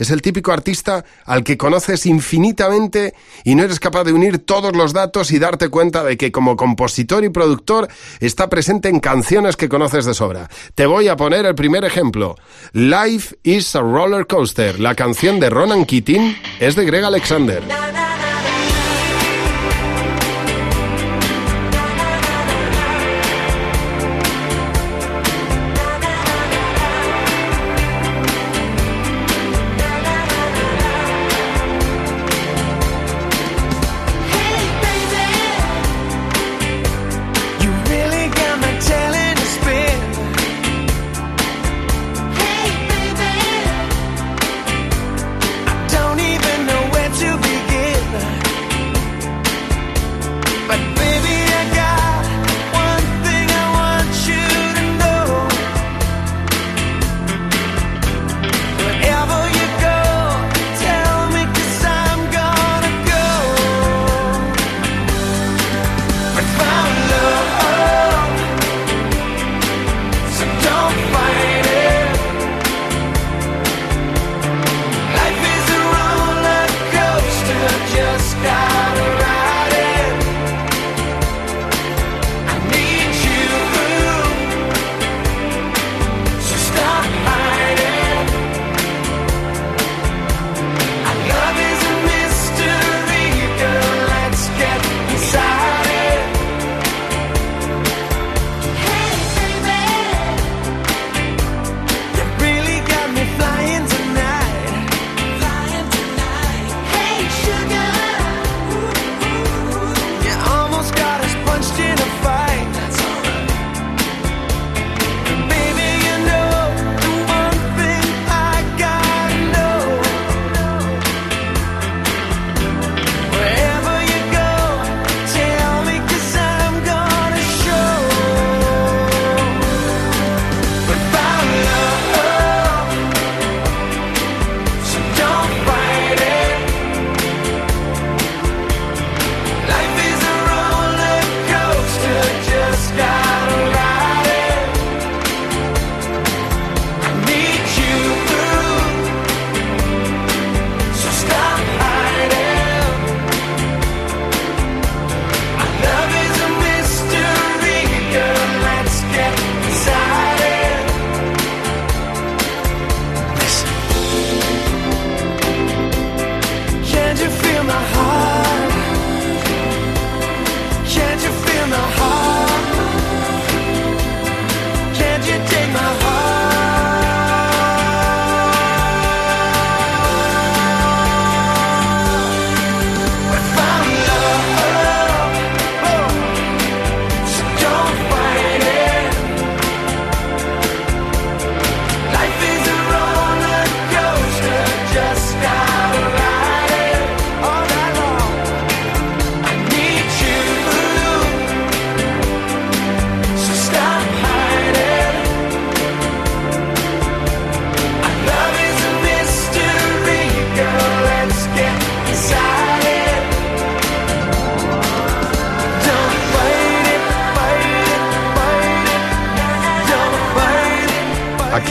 Es el típico artista al que conoces infinitamente y no eres capaz de unir todos los datos y darte cuenta de que como compositor y productor está presente en canciones que conoces de sobra. Te voy a poner el primer ejemplo. Life is a Roller Coaster, la canción de Ronan Keating, es de Greg Alexander.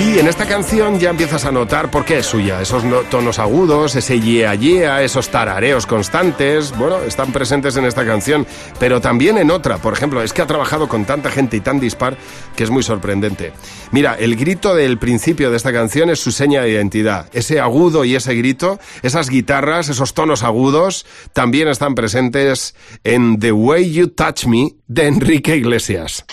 En esta canción ya empiezas a notar por qué es suya. Esos tonos agudos, ese yeah yeah, esos tarareos constantes, bueno, están presentes en esta canción, pero también en otra. Por ejemplo, es que ha trabajado con tanta gente y tan dispar que es muy sorprendente. Mira, el grito del principio de esta canción es su seña de identidad. Ese agudo y ese grito, esas guitarras, esos tonos agudos, también están presentes en The Way You Touch Me de Enrique Iglesias.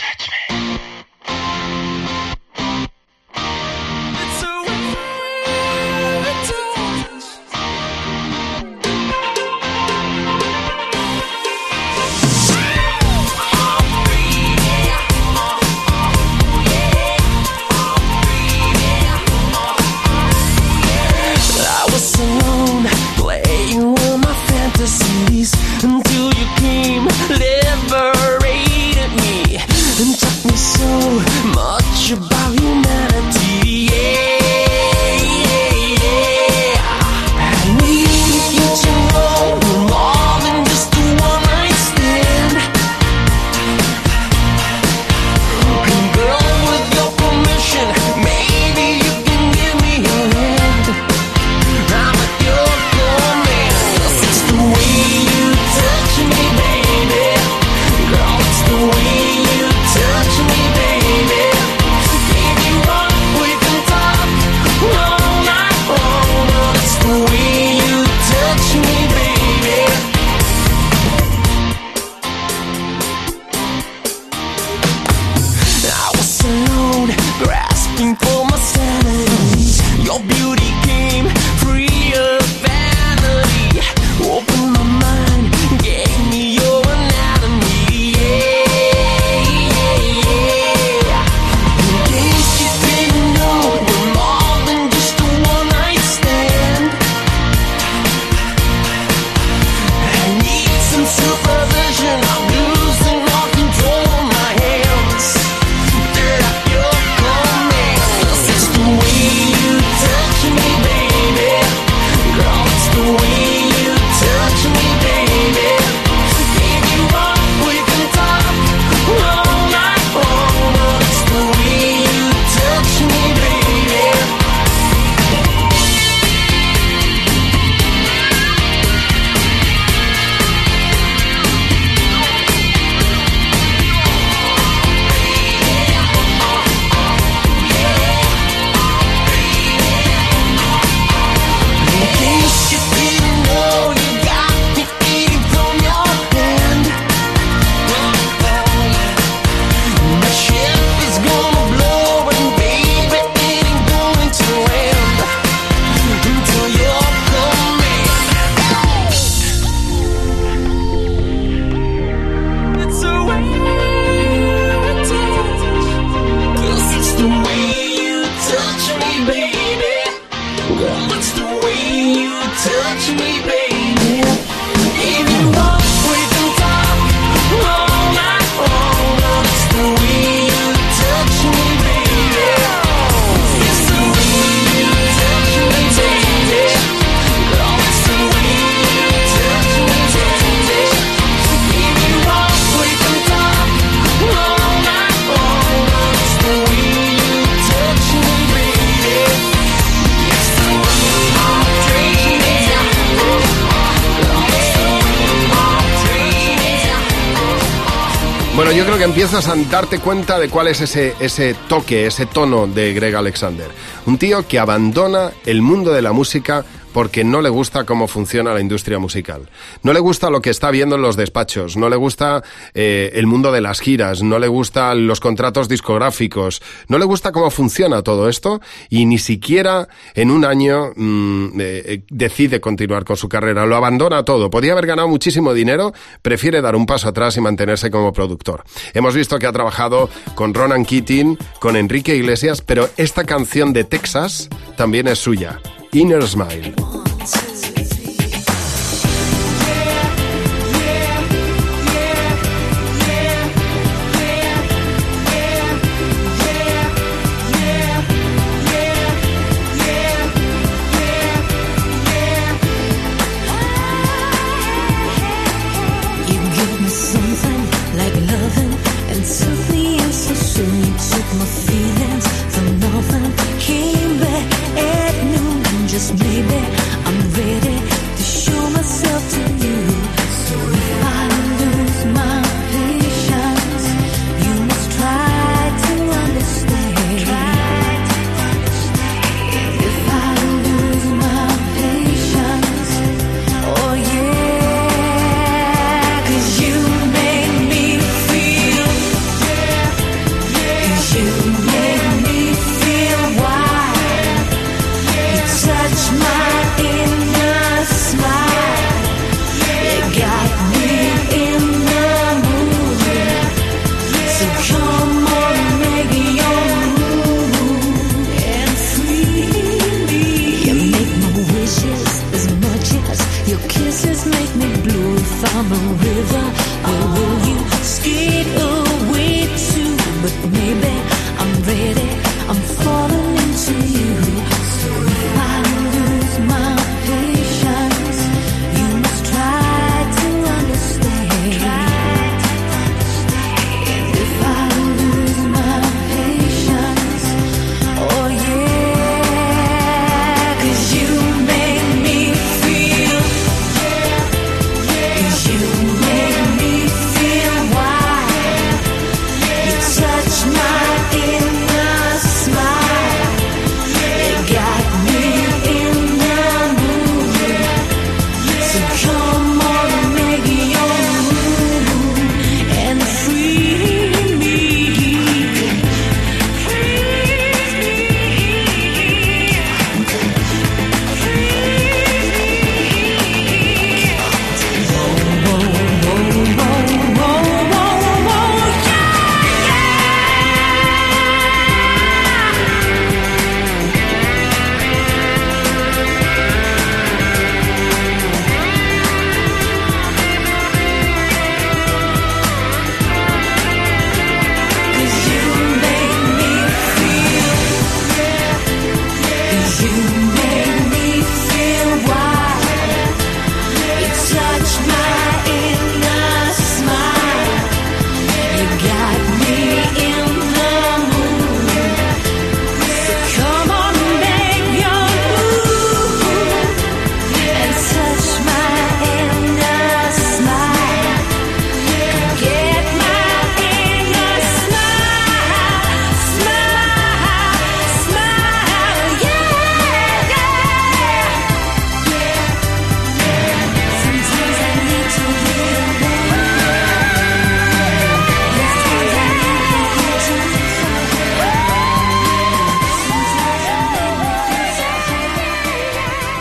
Yo creo que empiezas a darte cuenta de cuál es ese, ese toque, ese tono de Greg Alexander. Un tío que abandona el mundo de la música porque no le gusta cómo funciona la industria musical. No le gusta lo que está viendo en los despachos, no le gusta eh, el mundo de las giras, no le gustan los contratos discográficos, no le gusta cómo funciona todo esto y ni siquiera en un año mm, eh, eh, decide continuar con su carrera, lo abandona todo. Podía haber ganado muchísimo dinero, prefiere dar un paso atrás y mantenerse como productor. Hemos visto que ha trabajado con Ronan Keating, con Enrique Iglesias, pero esta canción de Texas también es suya. Inner Smile.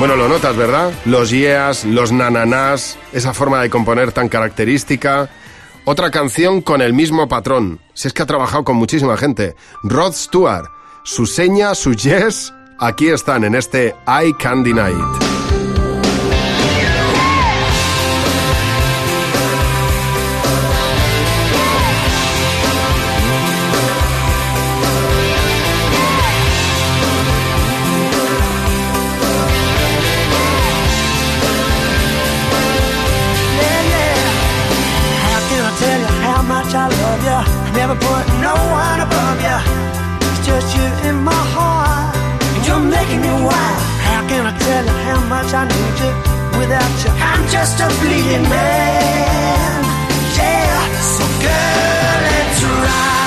Bueno, lo notas, ¿verdad? Los yeas, los nananás, esa forma de componer tan característica. Otra canción con el mismo patrón. Si es que ha trabajado con muchísima gente. Rod Stewart. Su seña, su yes, aquí están en este I I love you. I never put no one above you. It's just you in my heart. And you're making me wild. How can I tell you how much I need you? Without you, I'm just a bleeding man. Yeah, so girl, let's ride.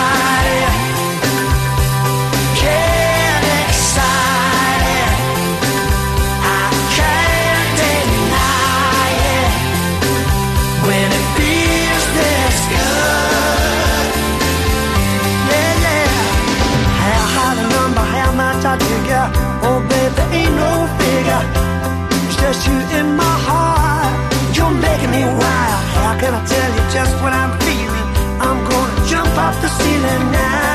stealing now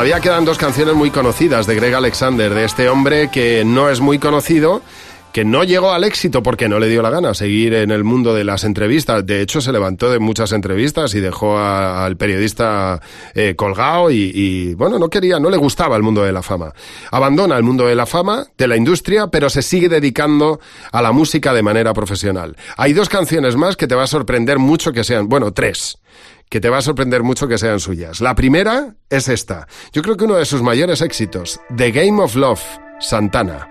Todavía quedan dos canciones muy conocidas de Greg Alexander, de este hombre que no es muy conocido, que no llegó al éxito porque no le dio la gana seguir en el mundo de las entrevistas. De hecho, se levantó de muchas entrevistas y dejó al periodista eh, colgado y, y, bueno, no quería, no le gustaba el mundo de la fama. Abandona el mundo de la fama, de la industria, pero se sigue dedicando a la música de manera profesional. Hay dos canciones más que te va a sorprender mucho que sean, bueno, tres que te va a sorprender mucho que sean suyas. La primera es esta. Yo creo que uno de sus mayores éxitos, The Game of Love, Santana.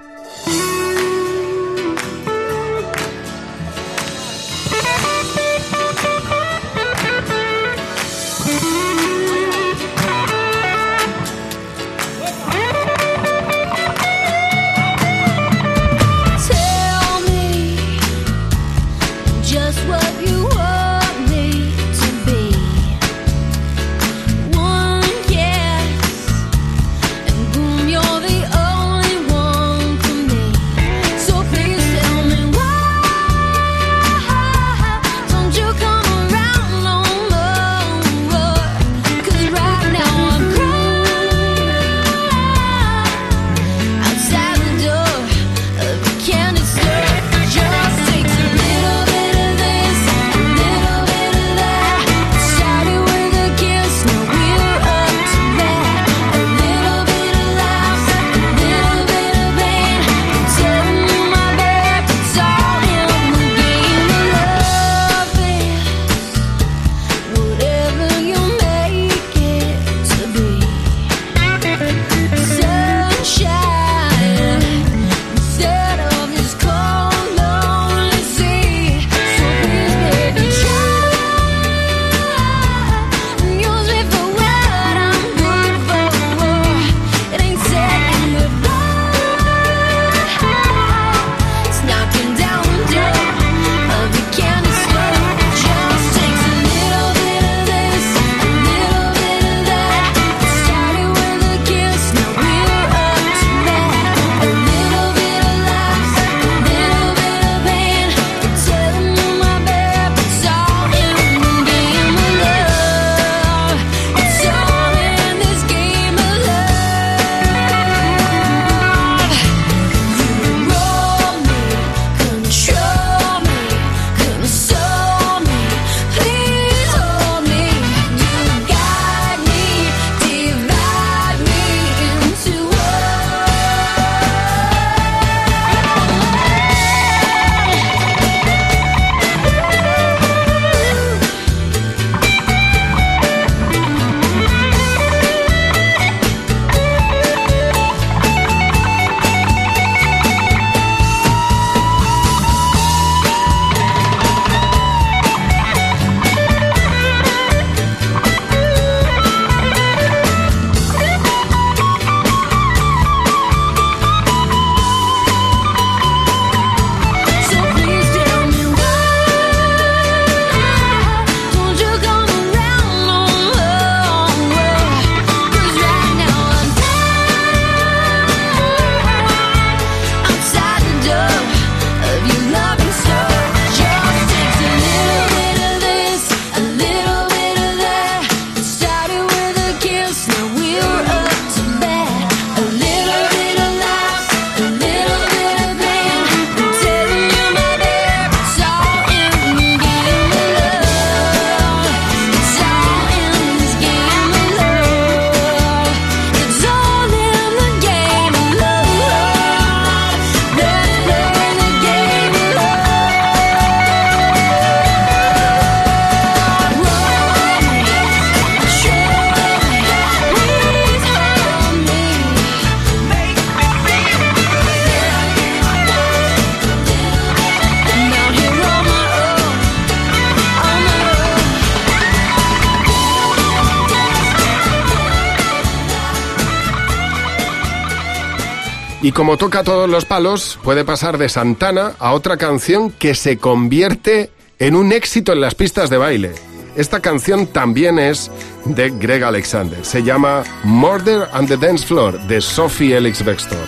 Y como toca todos los palos, puede pasar de Santana a otra canción que se convierte en un éxito en las pistas de baile. Esta canción también es de Greg Alexander. Se llama Murder on the Dance Floor de Sophie Elix Bextor.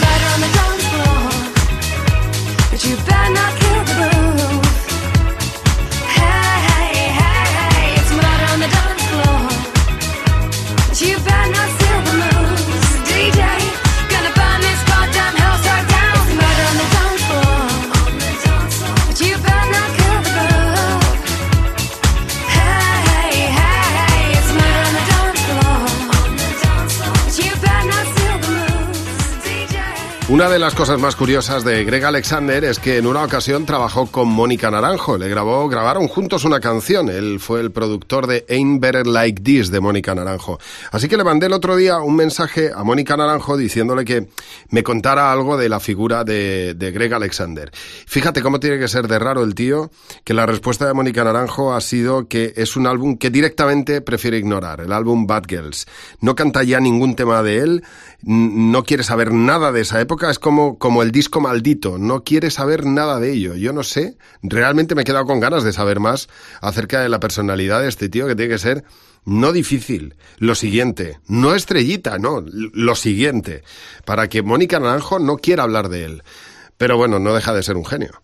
Una de las cosas más curiosas de Greg Alexander es que en una ocasión trabajó con Mónica Naranjo. Le grabó, grabaron juntos una canción. Él fue el productor de Ain't Better Like This de Mónica Naranjo. Así que le mandé el otro día un mensaje a Mónica Naranjo diciéndole que me contara algo de la figura de, de Greg Alexander. Fíjate cómo tiene que ser de raro el tío, que la respuesta de Mónica Naranjo ha sido que es un álbum que directamente prefiere ignorar, el álbum Bad Girls. No canta ya ningún tema de él, no quiere saber nada de esa época es como, como el disco maldito, no quiere saber nada de ello. Yo no sé, realmente me he quedado con ganas de saber más acerca de la personalidad de este tío que tiene que ser no difícil, lo siguiente, no estrellita, no, lo siguiente, para que Mónica Naranjo no quiera hablar de él. Pero bueno, no deja de ser un genio.